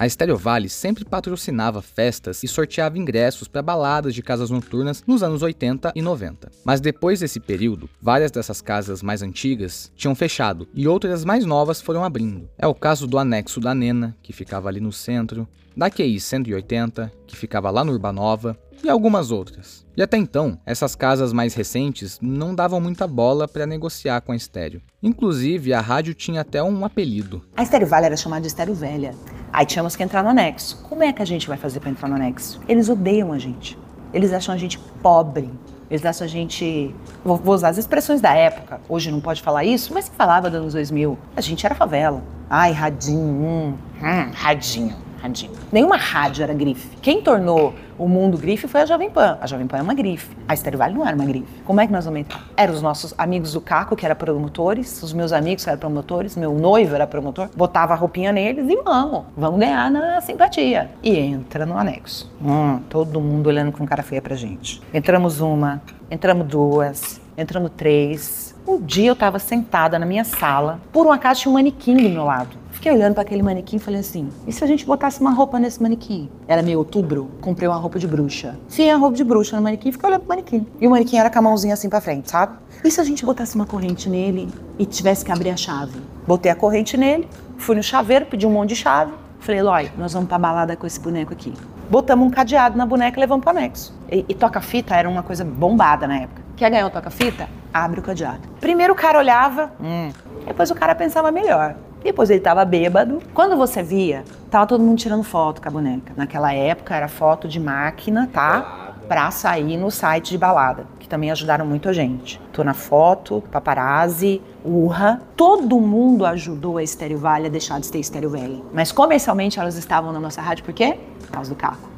A Stereo Vale sempre patrocinava festas e sorteava ingressos para baladas de casas noturnas nos anos 80 e 90. Mas depois desse período, várias dessas casas mais antigas tinham fechado e outras mais novas foram abrindo. É o caso do anexo da Nena, que ficava ali no centro, da QI 180, que ficava lá no Urbanova, e algumas outras. E até então, essas casas mais recentes não davam muita bola para negociar com a Estéreo. Inclusive, a rádio tinha até um apelido. A Estéreo Vale era chamada de Estéreo Velha. Aí tínhamos que entrar no anexo. Como é que a gente vai fazer para entrar no anexo? Eles odeiam a gente. Eles acham a gente pobre. Eles acham a gente. Vou, usar as expressões da época. Hoje não pode falar isso, mas se falava dos anos 2000. A gente era favela. Ai, radinho. Hum, hum, radinho radinho. Nenhuma rádio era grife. Quem tornou o mundo grife foi a Jovem Pan. A Jovem Pan é uma grife. A Estéreo Vale não era uma grife. Como é que nós entrar? Eram os nossos amigos do Caco, que eram promotores, os meus amigos que eram promotores, meu noivo era promotor. Botava a roupinha neles e vamos. Vamos ganhar na simpatia. E entra no anexo. Hum, todo mundo olhando com cara feia pra gente. Entramos uma, entramos duas, entramos três. Um dia eu estava sentada na minha sala, por um acaso tinha um manequim do meu lado. Fiquei olhando para aquele manequim e falei assim: e se a gente botasse uma roupa nesse manequim? Era meio outubro, comprei uma roupa de bruxa. Sim, a roupa de bruxa no manequim, fiquei olhando pro manequim. E o manequim era com a mãozinha assim pra frente, sabe? E se a gente botasse uma corrente nele e tivesse que abrir a chave? Botei a corrente nele, fui no chaveiro, pedi um monte de chave. Falei, Eloy, nós vamos pra balada com esse boneco aqui. Botamos um cadeado na boneca e levamos pro anexo. E, e toca-fita era uma coisa bombada na época. Quer ganhar o toca-fita? Abre o cadeado. Primeiro o cara olhava, hum. depois o cara pensava melhor. Depois ele tava bêbado. Quando você via, tava todo mundo tirando foto com a boneca. Naquela época era foto de máquina, tá? Pra sair no site de balada, que também ajudaram muito a gente. Tô na foto, paparazzi, urra. Todo mundo ajudou a Estéreo Vale a deixar de ser Estéreo Valley. Mas comercialmente elas estavam na nossa rádio por quê? Por causa do Caco.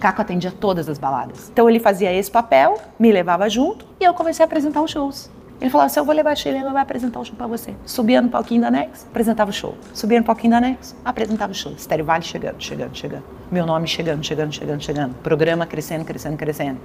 Caco atendia todas as baladas. Então ele fazia esse papel, me levava junto e eu comecei a apresentar os shows. Ele falava assim: eu vou levar a Sheila, ela vai apresentar o show pra você. Subia no palquinho da Nex, apresentava o show. Subia no palquinho da Nex, apresentava o show. Estéreo Vale chegando, chegando, chegando. Meu nome chegando, chegando, chegando, chegando. Programa crescendo, crescendo, crescendo.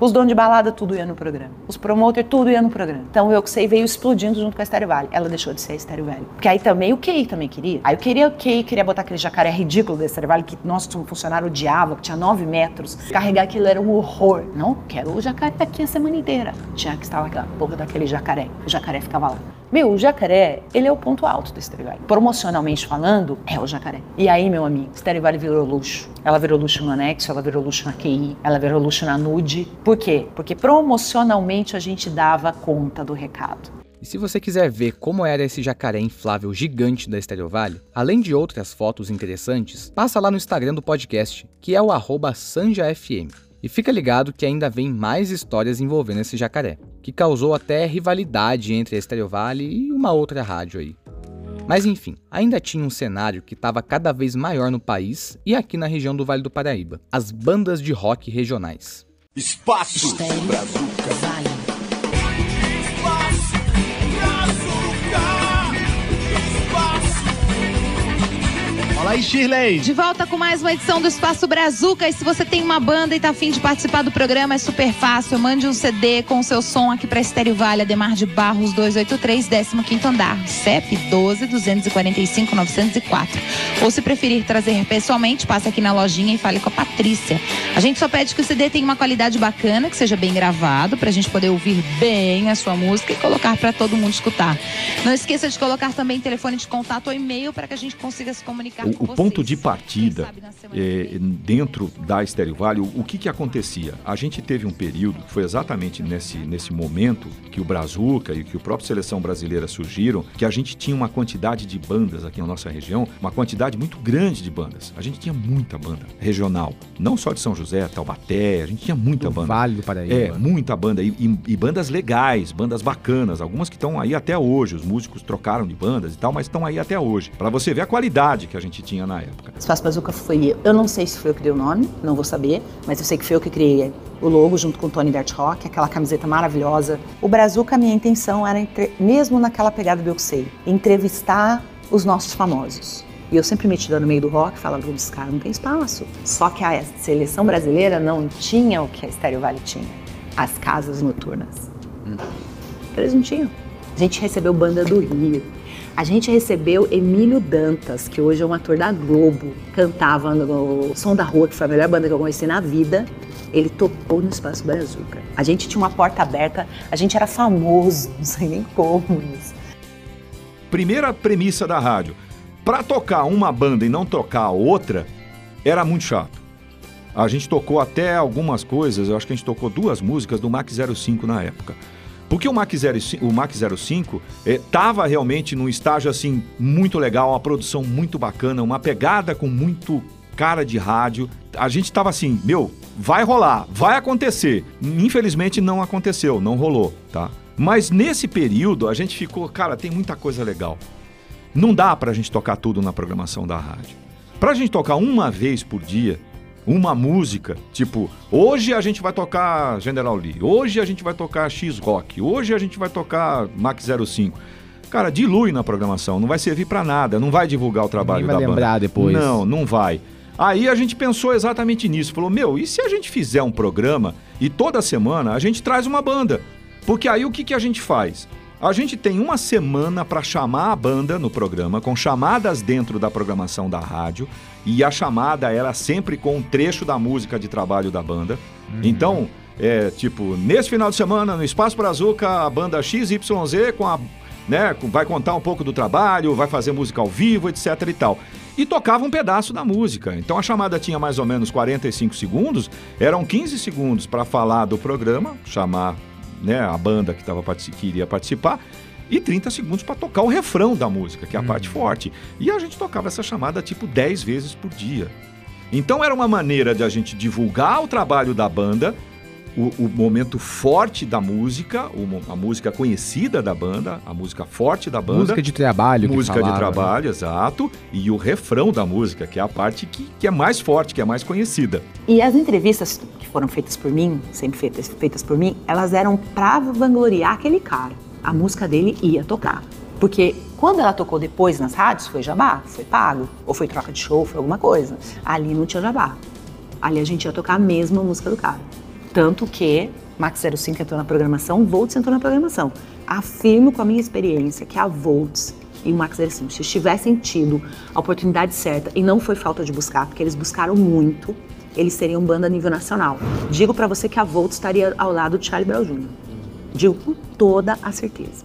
Os donos de balada, tudo ia no programa. Os promoters, tudo ia no programa. Então eu que sei veio explodindo junto com a Estéreo Vale. Ela deixou de ser a Estéreo Vale. Porque aí também o QI também queria. Aí eu queria o QI, queria botar aquele jacaré ridículo da Estéreo Vale, que nosso funcionário odiava, que tinha nove metros. Carregar aquilo era um horror. Não, quero o jacaré aqui a semana inteira. Tinha que estar lá aquela porra daquele jacaré. O jacaré ficava lá. Meu, o jacaré, ele é o ponto alto do Estéreo Vale. Promocionalmente falando, é o jacaré. E aí, meu amigo, Estéreo Vale virou luxo. Ela virou luxo no anexo, ela virou luxo na QI, ela virou luxo na nude. Por quê? Porque promocionalmente a gente dava conta do recado. E se você quiser ver como era esse jacaré inflável gigante da Estéreo Vale, além de outras fotos interessantes, passa lá no Instagram do podcast, que é o SanjaFM. E fica ligado que ainda vem mais histórias envolvendo esse jacaré, que causou até rivalidade entre a Estéreo Vale e uma outra rádio aí. Mas enfim, ainda tinha um cenário que estava cada vez maior no país e aqui na região do Vale do Paraíba: as bandas de rock regionais. Espaço Brazuca. Vale. Shirley. De volta com mais uma edição do Espaço Brazuca. E se você tem uma banda e tá afim de participar do programa, é super fácil. Mande um CD com o seu som aqui pra Estéreo Vale, Ademar de Barros 283, 15 andar. CEP 12 245 904. Ou se preferir trazer pessoalmente, passe aqui na lojinha e fale com a Patrícia. A gente só pede que o CD tenha uma qualidade bacana, que seja bem gravado, pra gente poder ouvir bem a sua música e colocar para todo mundo escutar. Não esqueça de colocar também telefone de contato ou e-mail para que a gente consiga se comunicar com o ponto de partida é, dentro da Estéreo Vale, o, o que, que acontecia? A gente teve um período, foi exatamente nesse, nesse momento que o Brazuca e que o próprio Seleção Brasileira surgiram, que a gente tinha uma quantidade de bandas aqui na nossa região, uma quantidade muito grande de bandas. A gente tinha muita banda regional, não só de São José, Taubaté, a gente tinha muita Do banda. Vale do Paraíba. É, muita banda. E, e- e bandas legais, bandas bacanas, algumas que estão aí até hoje. Os músicos trocaram de bandas e tal, mas estão aí até hoje. Pra você ver a qualidade que a gente tinha na época. Espaço Bazuca foi eu. Eu não sei se foi eu que dei o nome, não vou saber, mas eu sei que foi eu que criei o logo junto com o Tony Dart Rock, aquela camiseta maravilhosa. O Brazuca, a minha intenção era, entre- mesmo naquela pegada do Eu Sei, entrevistar os nossos famosos. E eu sempre metida no meio do rock, falava, os caras não tem espaço. Só que a seleção brasileira não tinha o que a Estéreo Vale tinha. As casas noturnas. Eles não tinham. A gente recebeu banda do Rio. A gente recebeu Emílio Dantas, que hoje é um ator da Globo, cantava no Som da Rua, que foi a melhor banda que eu conheci na vida. Ele tocou no Espaço Brazuca. A gente tinha uma porta aberta, a gente era famoso, não sei nem como isso. Primeira premissa da rádio: pra tocar uma banda e não tocar outra, era muito chato. A gente tocou até algumas coisas, eu acho que a gente tocou duas músicas do Mac 05 na época. Porque o Mac 05, o Mac 05 eh, tava realmente num estágio assim muito legal, uma produção muito bacana, uma pegada com muito cara de rádio. A gente tava assim, meu, vai rolar, vai acontecer. Infelizmente não aconteceu, não rolou, tá? Mas nesse período a gente ficou, cara, tem muita coisa legal. Não dá pra gente tocar tudo na programação da rádio. Pra gente tocar uma vez por dia, uma música, tipo, hoje a gente vai tocar General Lee, hoje a gente vai tocar X Rock, hoje a gente vai tocar Mac 05. Cara, dilui na programação, não vai servir pra nada, não vai divulgar o trabalho vai da banda. lembrar depois. Não, não vai. Aí a gente pensou exatamente nisso, falou: "Meu, e se a gente fizer um programa e toda semana a gente traz uma banda? Porque aí o que, que a gente faz? A gente tem uma semana para chamar a banda no programa, com chamadas dentro da programação da rádio, e a chamada era sempre com um trecho da música de trabalho da banda. Então, é tipo, nesse final de semana, no Espaço Brazuca, a banda XYZ com a. Né, vai contar um pouco do trabalho, vai fazer música ao vivo, etc e tal. E tocava um pedaço da música. Então a chamada tinha mais ou menos 45 segundos, eram 15 segundos para falar do programa, chamar né, a banda que, tava, que iria participar, e 30 segundos para tocar o refrão da música, que é a parte forte. E a gente tocava essa chamada tipo 10 vezes por dia. Então era uma maneira de a gente divulgar o trabalho da banda, o, o momento forte da música, o a música conhecida da banda, a música forte da banda. Música de trabalho. que Música de falava, né? trabalho, exato. E o refrão da música, que é a parte que, que é mais forte, que é mais conhecida. E as entrevistas que foram feitas por mim, sempre feitas, feitas por mim, elas eram pra vangloriar aquele cara. A música dele ia tocar. Porque quando ela tocou depois nas rádios, foi jabá, foi pago. Ou foi troca de show, foi alguma coisa. Ali não tinha jabá. Ali a gente ia tocar a mesma música do cara. Tanto que Max 05 entrou na programação, Volts entrou na programação. Afirmo com a minha experiência que a Volts e o Max 05, se tivessem tido a oportunidade certa, e não foi falta de buscar, porque eles buscaram muito, eles seriam banda a nível nacional. Digo pra você que a Volts estaria ao lado de Charlie Brown Jr. Digo com toda a certeza.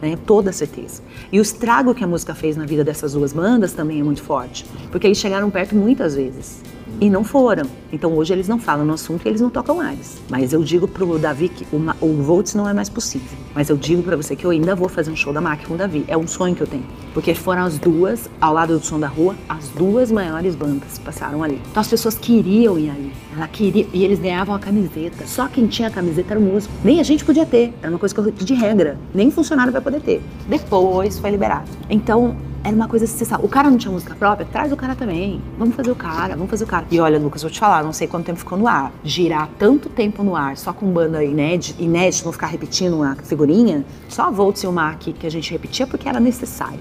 Né? Toda a certeza. E o estrago que a música fez na vida dessas duas bandas também é muito forte. Porque eles chegaram perto muitas vezes. E não foram. Então hoje eles não falam no assunto e eles não tocam mais. Mas eu digo pro Davi que o, Ma- o Volts não é mais possível. Mas eu digo pra você que eu ainda vou fazer um show da MAC com o Davi. É um sonho que eu tenho. Porque foram as duas, ao lado do som da rua, as duas maiores bandas passaram ali. Então as pessoas queriam ir ali. Ela queria, e eles ganhavam a camiseta. Só quem tinha a camiseta era o músico. Nem a gente podia ter. Era uma coisa que de regra. Nem funcionário vai poder ter. Depois foi liberado. Então, era uma coisa assim, sabe, o cara não tinha música própria, traz o cara também. Vamos fazer o cara, vamos fazer o cara. E olha, Lucas, vou te falar, não sei quanto tempo ficou no ar. Girar tanto tempo no ar, só com banda inédita, inédito, não ficar repetindo a figurinha, só Volts e o Mac que a gente repetia porque era necessário.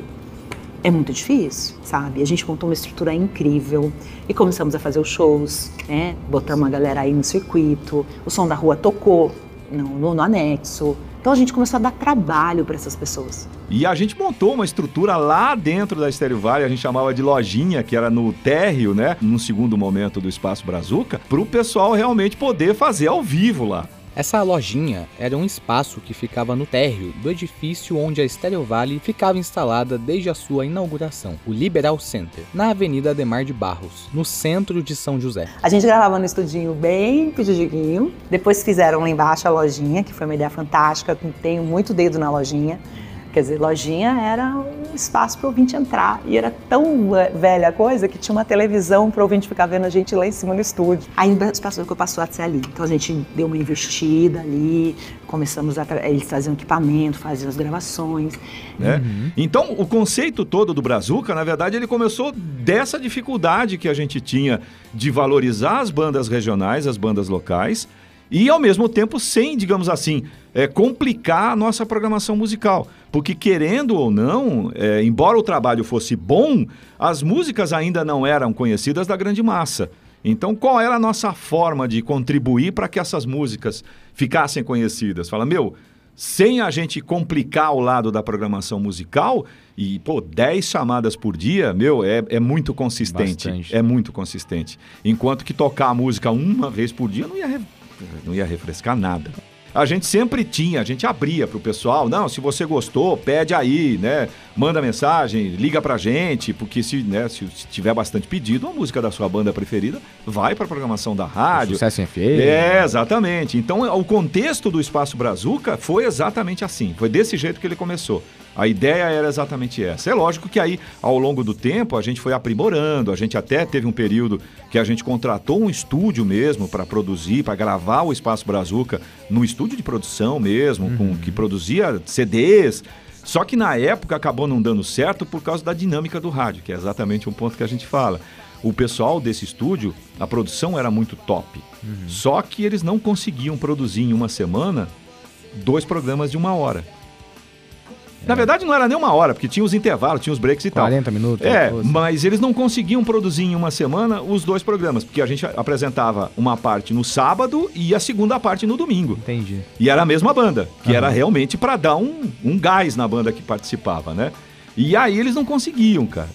É muito difícil, sabe? A gente montou uma estrutura incrível e começamos a fazer os shows, né? Botamos uma galera aí no circuito, o som da rua tocou no, no, no anexo. Então a gente começou a dar trabalho para essas pessoas. E a gente montou uma estrutura lá dentro da Estéreo Vale, a gente chamava de lojinha, que era no térreo, né? No segundo momento do Espaço Brazuca, para o pessoal realmente poder fazer ao vivo lá. Essa lojinha era um espaço que ficava no térreo do edifício onde a Estéreo Vale ficava instalada desde a sua inauguração, o Liberal Center, na Avenida Ademar de Barros, no centro de São José. A gente gravava no estudinho bem pedidinho. Depois fizeram lá embaixo a lojinha, que foi uma ideia fantástica. Tenho muito dedo na lojinha. Quer dizer, lojinha era um espaço para o ouvinte entrar. E era tão velha a coisa que tinha uma televisão para o ouvinte ficar vendo a gente lá em cima no estúdio. Aí o espaço que eu passou a ser ali. Então a gente deu uma investida ali, começamos a. Eles traziam equipamento, faziam as gravações. Né? Então, o conceito todo do Brazuca, na verdade, ele começou dessa dificuldade que a gente tinha de valorizar as bandas regionais, as bandas locais, e ao mesmo tempo sem, digamos assim, é, complicar a nossa programação musical. Porque, querendo ou não, é, embora o trabalho fosse bom, as músicas ainda não eram conhecidas da grande massa. Então, qual era a nossa forma de contribuir para que essas músicas ficassem conhecidas? Fala, meu, sem a gente complicar o lado da programação musical, e, pô, 10 chamadas por dia, meu, é, é muito consistente. Bastante. É muito consistente. Enquanto que tocar a música uma vez por dia não ia, não ia refrescar nada. A gente sempre tinha, a gente abria pro pessoal, não, se você gostou, pede aí, né? Manda mensagem, liga pra gente, porque se, né, se tiver bastante pedido, a música da sua banda preferida vai pra programação da rádio. Sucesso em FM. É, exatamente. Então, o contexto do Espaço Brazuca foi exatamente assim. Foi desse jeito que ele começou. A ideia era exatamente essa. É lógico que aí, ao longo do tempo, a gente foi aprimorando. A gente até teve um período que a gente contratou um estúdio mesmo para produzir, para gravar o Espaço Brazuca no estúdio de produção mesmo, com, que produzia CDs. Só que na época acabou não dando certo por causa da dinâmica do rádio, que é exatamente um ponto que a gente fala. O pessoal desse estúdio, a produção era muito top. Só que eles não conseguiam produzir em uma semana dois programas de uma hora. Na verdade, não era nem uma hora, porque tinha os intervalos, tinha os breaks e tal. 40 minutos. É, coisa. mas eles não conseguiam produzir em uma semana os dois programas, porque a gente apresentava uma parte no sábado e a segunda parte no domingo. Entendi. E era a mesma banda, que Aham. era realmente para dar um, um gás na banda que participava, né? E aí eles não conseguiam, cara.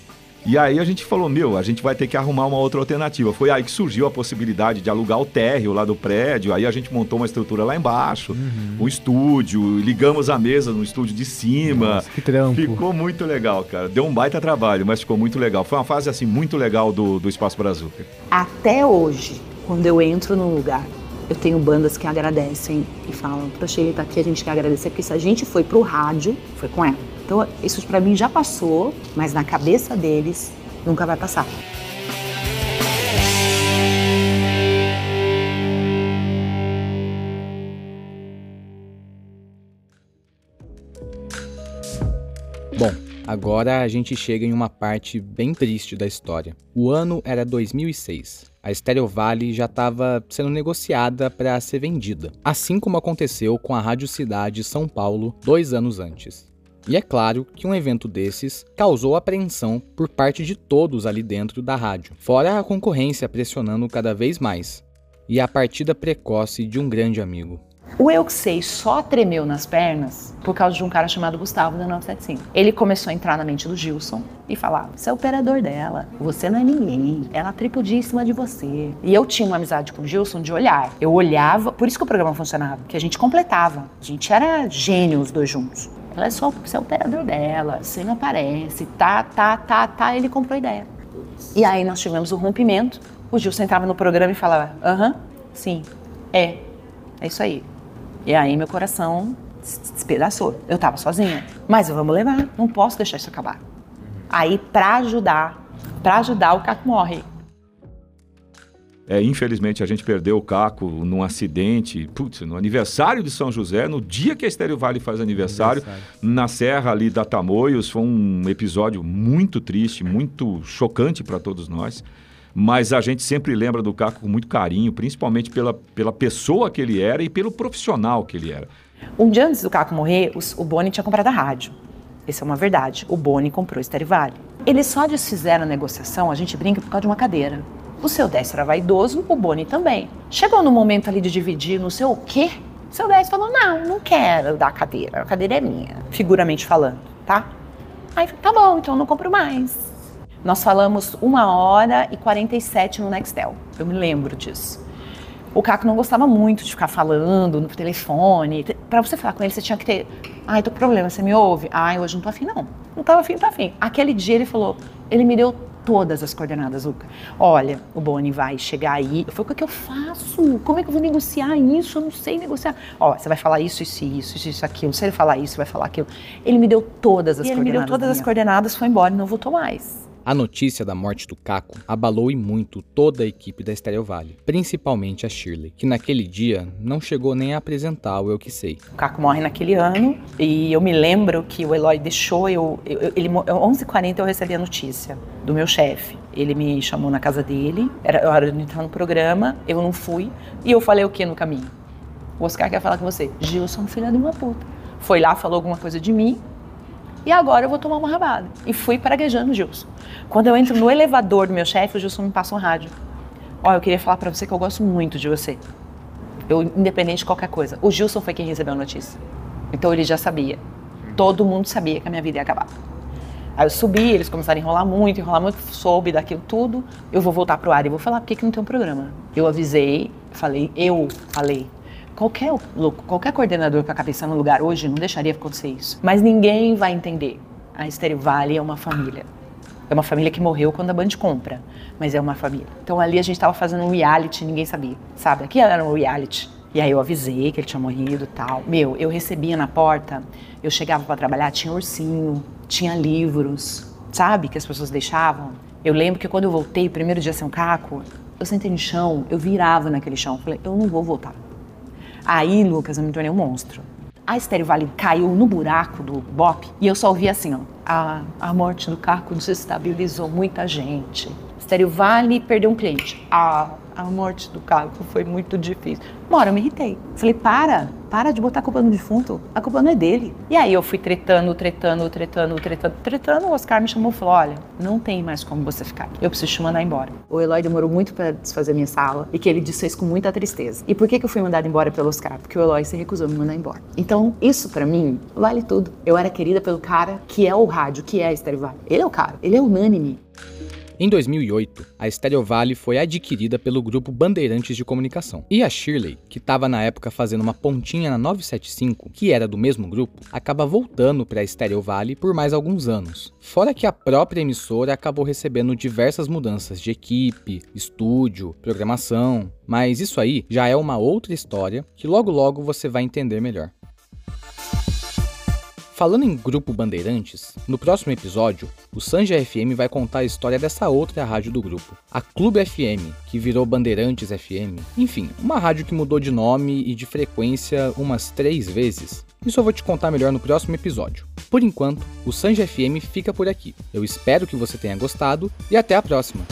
E aí a gente falou, meu, a gente vai ter que arrumar uma outra alternativa. Foi aí que surgiu a possibilidade de alugar o térreo lá do prédio. Aí a gente montou uma estrutura lá embaixo, um estúdio, ligamos a mesa no estúdio de cima. Nossa, que trampo. Ficou muito legal, cara. Deu um baita trabalho, mas ficou muito legal. Foi uma fase assim muito legal do, do Espaço Brazuca. Até hoje, quando eu entro num lugar, eu tenho bandas que agradecem e falam, poxa, ele tá aqui, a gente quer agradecer, porque se a gente foi pro rádio, foi com ela. Então, isso pra mim já passou, mas na cabeça deles nunca vai passar. Bom, agora a gente chega em uma parte bem triste da história. O ano era 2006. A Stereo Vale já estava sendo negociada para ser vendida, assim como aconteceu com a Rádio Cidade São Paulo dois anos antes. E é claro que um evento desses causou apreensão por parte de todos ali dentro da rádio, fora a concorrência pressionando cada vez mais, e a partida precoce de um grande amigo. O Eu Que Sei só tremeu nas pernas por causa de um cara chamado Gustavo da 975. Ele começou a entrar na mente do Gilson e falava: Você é o operador dela, você não é ninguém, ela tripudia em cima de você. E eu tinha uma amizade com o Gilson de olhar. Eu olhava, por isso que o programa funcionava, que a gente completava. A gente era gênio os dois juntos. Ela é só você é o operador dela, você não aparece, tá, tá, tá, tá. Ele comprou a ideia. E aí nós tivemos o rompimento. O Gilson entrava no programa e falava: Aham, sim, é, é isso aí. E aí meu coração despedaçou. Eu tava sozinha. Mas vamos levar, não posso deixar isso acabar. Aí, pra ajudar, pra ajudar, o Caco morre. É, infelizmente a gente perdeu o Caco num acidente, putz, no aniversário de São José, no dia que a Estéreo Vale faz aniversário, na serra ali da Tamoios. Foi um episódio muito triste, muito chocante para todos nós. Mas a gente sempre lembra do Caco com muito carinho, principalmente pela, pela pessoa que ele era e pelo profissional que ele era. Um dia antes do Caco morrer, os- o Boni tinha comprado a rádio. Isso é uma verdade. O Boni comprou o Stereo Vale. Eles só desfizeram a negociação, a gente brinca, por causa de uma cadeira. O seu Décio era vaidoso, o Boni também. Chegou no momento ali de dividir não sei o quê, o seu Décio falou, não, não quero dar a cadeira, a cadeira é minha, figuramente falando, tá? Aí, tá bom, então não compro mais. Nós falamos uma hora e 47 no Nextel, eu me lembro disso. O Caco não gostava muito de ficar falando no telefone. Pra você falar com ele, você tinha que ter. Ai, tô com problema, você me ouve? Ai, hoje não tô afim, não. Não tava afim, tá afim. Aquele dia ele falou, ele me deu todas as coordenadas, Luca. Olha, o Boni vai chegar aí. Eu falei, o que, é que eu faço? Como é que eu vou negociar isso? Eu não sei negociar. Ó, você vai falar isso, isso, isso, isso, isso, aquilo. Se ele falar isso, vai falar aquilo. Ele me deu todas as E ele coordenadas. me deu todas da as coordenadas, foi embora e não voltou mais. A notícia da morte do Caco abalou e muito toda a equipe da Stereo Vale, principalmente a Shirley, que naquele dia não chegou nem a apresentar o Eu Que Sei. O Caco morre naquele ano e eu me lembro que o Eloy deixou eu. eu- ele, mo- 11h40 eu recebi a notícia do meu chefe. Ele me chamou na casa dele, era hora de entrar no programa, eu não fui. E eu falei o que no caminho? O Oscar quer falar com você. Gilson, filha de uma puta. Foi lá, falou alguma coisa de mim. E agora eu vou tomar uma rabada. E fui praguejando o Gilson. Quando eu entro no elevador do meu chefe, o Gilson me passa um rádio. Ó, eu queria falar pra você que eu gosto muito de você. Eu, independente de qualquer coisa. O Gilson foi quem recebeu a notícia. Então ele já sabia. Todo mundo sabia que a minha vida ia acabar. Aí eu subi, eles começaram a enrolar muito, enrolar muito, soube daquilo tudo. Eu vou voltar pro ar e vou falar por que que não tem um programa. Eu avisei, falei, eu falei. Qualquer qualquer coordenador com a cabeça no lugar hoje não deixaria acontecer isso. Mas ninguém vai entender. A Estéreo Vale é uma família. É uma família que morreu quando a Band compra, mas é uma família. Então ali a gente tava fazendo um reality, ninguém sabia, sabe? Aqui era um reality. E aí eu avisei que ele tinha morrido tal. Meu, eu recebia na porta, eu chegava para trabalhar, tinha ursinho, tinha livros, sabe? Que as pessoas deixavam. Eu lembro que quando eu voltei, primeiro dia sem o caco, eu sentei no chão, eu virava naquele chão. Falei, eu não vou voltar. Aí, Lucas, eu me tornei um monstro. A Estéreo Vale caiu no buraco do Bop e eu só ouvi assim, ó. A, a morte do Caco desestabilizou muita gente. Estéreo Vale perdeu um cliente. A, a morte do Caco foi muito difícil. Uma hora eu me irritei. Falei, para, para de botar a culpa no defunto. A culpa não é dele. E aí eu fui tretando, tretando, tretando, tretando, tretando. O Oscar me chamou e falou, olha, não tem mais como você ficar. Eu preciso te mandar embora. O Eloy demorou muito para desfazer minha sala e que ele desfez com muita tristeza. E por que, que eu fui mandada embora pelo Oscar? Porque o Eloy se recusou a me mandar embora. Então, isso pra mim vale tudo. Eu era querida pelo cara que é o rádio, que é a Estéreo. Ele é o cara, ele é unânime. Em 2008, a Stereo Vale foi adquirida pelo grupo Bandeirantes de Comunicação. E a Shirley, que estava na época fazendo uma pontinha na 975, que era do mesmo grupo, acaba voltando para a Stereo Vale por mais alguns anos. Fora que a própria emissora acabou recebendo diversas mudanças de equipe, estúdio, programação, mas isso aí já é uma outra história que logo logo você vai entender melhor. Falando em Grupo Bandeirantes, no próximo episódio, o Sanja FM vai contar a história dessa outra rádio do grupo, a Clube FM, que virou Bandeirantes FM. Enfim, uma rádio que mudou de nome e de frequência umas três vezes. Isso eu vou te contar melhor no próximo episódio. Por enquanto, o Sanja FM fica por aqui. Eu espero que você tenha gostado e até a próxima!